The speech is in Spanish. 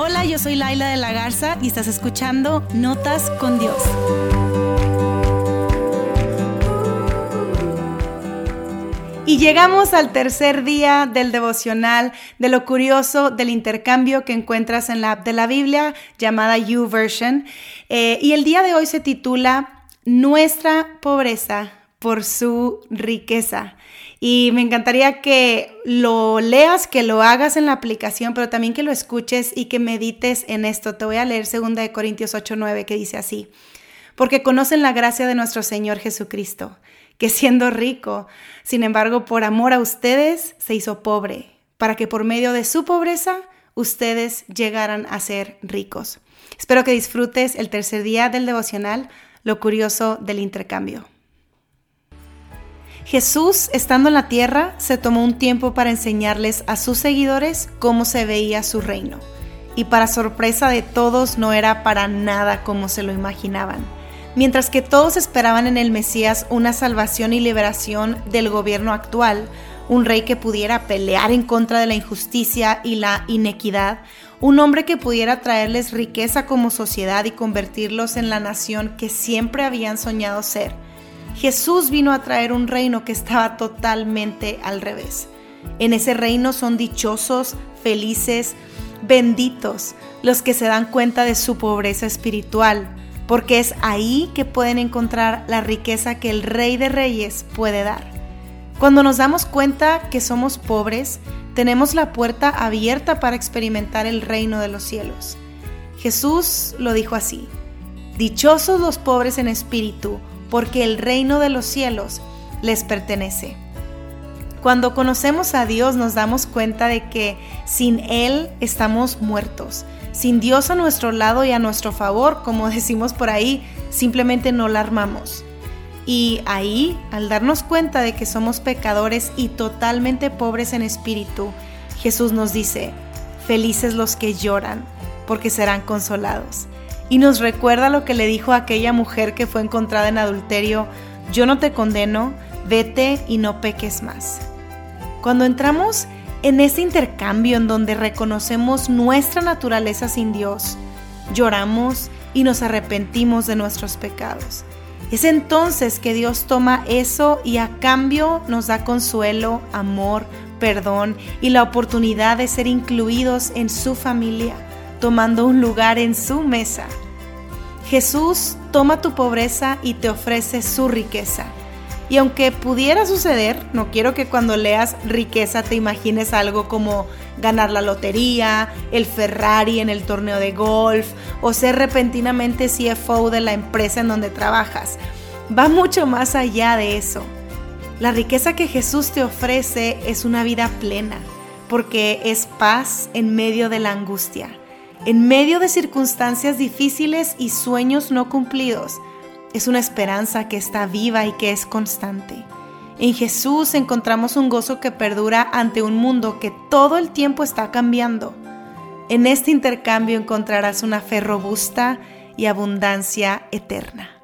Hola, yo soy Laila de la Garza y estás escuchando Notas con Dios. Y llegamos al tercer día del devocional, de lo curioso del intercambio que encuentras en la app de la Biblia llamada YouVersion. Eh, y el día de hoy se titula Nuestra pobreza por su riqueza. Y me encantaría que lo leas, que lo hagas en la aplicación, pero también que lo escuches y que medites en esto. Te voy a leer 2 Corintios 8:9 que dice así: Porque conocen la gracia de nuestro Señor Jesucristo, que siendo rico, sin embargo, por amor a ustedes, se hizo pobre, para que por medio de su pobreza ustedes llegaran a ser ricos. Espero que disfrutes el tercer día del devocional, lo curioso del intercambio. Jesús, estando en la tierra, se tomó un tiempo para enseñarles a sus seguidores cómo se veía su reino. Y para sorpresa de todos no era para nada como se lo imaginaban. Mientras que todos esperaban en el Mesías una salvación y liberación del gobierno actual, un rey que pudiera pelear en contra de la injusticia y la inequidad, un hombre que pudiera traerles riqueza como sociedad y convertirlos en la nación que siempre habían soñado ser Jesús vino a traer un reino que estaba totalmente al revés. En ese reino son dichosos, felices, benditos los que se dan cuenta de su pobreza espiritual, porque es ahí que pueden encontrar la riqueza que el Rey de Reyes puede dar. Cuando nos damos cuenta que somos pobres, tenemos la puerta abierta para experimentar el reino de los cielos. Jesús lo dijo así, Dichosos los pobres en espíritu, porque el reino de los cielos les pertenece. Cuando conocemos a Dios nos damos cuenta de que sin Él estamos muertos. Sin Dios a nuestro lado y a nuestro favor, como decimos por ahí, simplemente no la armamos. Y ahí, al darnos cuenta de que somos pecadores y totalmente pobres en espíritu, Jesús nos dice, felices los que lloran, porque serán consolados y nos recuerda lo que le dijo aquella mujer que fue encontrada en adulterio, yo no te condeno, vete y no peques más. Cuando entramos en ese intercambio en donde reconocemos nuestra naturaleza sin Dios, lloramos y nos arrepentimos de nuestros pecados. Es entonces que Dios toma eso y a cambio nos da consuelo, amor, perdón y la oportunidad de ser incluidos en su familia tomando un lugar en su mesa. Jesús toma tu pobreza y te ofrece su riqueza. Y aunque pudiera suceder, no quiero que cuando leas riqueza te imagines algo como ganar la lotería, el Ferrari en el torneo de golf o ser repentinamente CFO de la empresa en donde trabajas. Va mucho más allá de eso. La riqueza que Jesús te ofrece es una vida plena, porque es paz en medio de la angustia en medio de circunstancias difíciles y sueños no cumplidos, es una esperanza que está viva y que es constante. En Jesús encontramos un gozo que perdura ante un mundo que todo el tiempo está cambiando. En este intercambio encontrarás una fe robusta y abundancia eterna.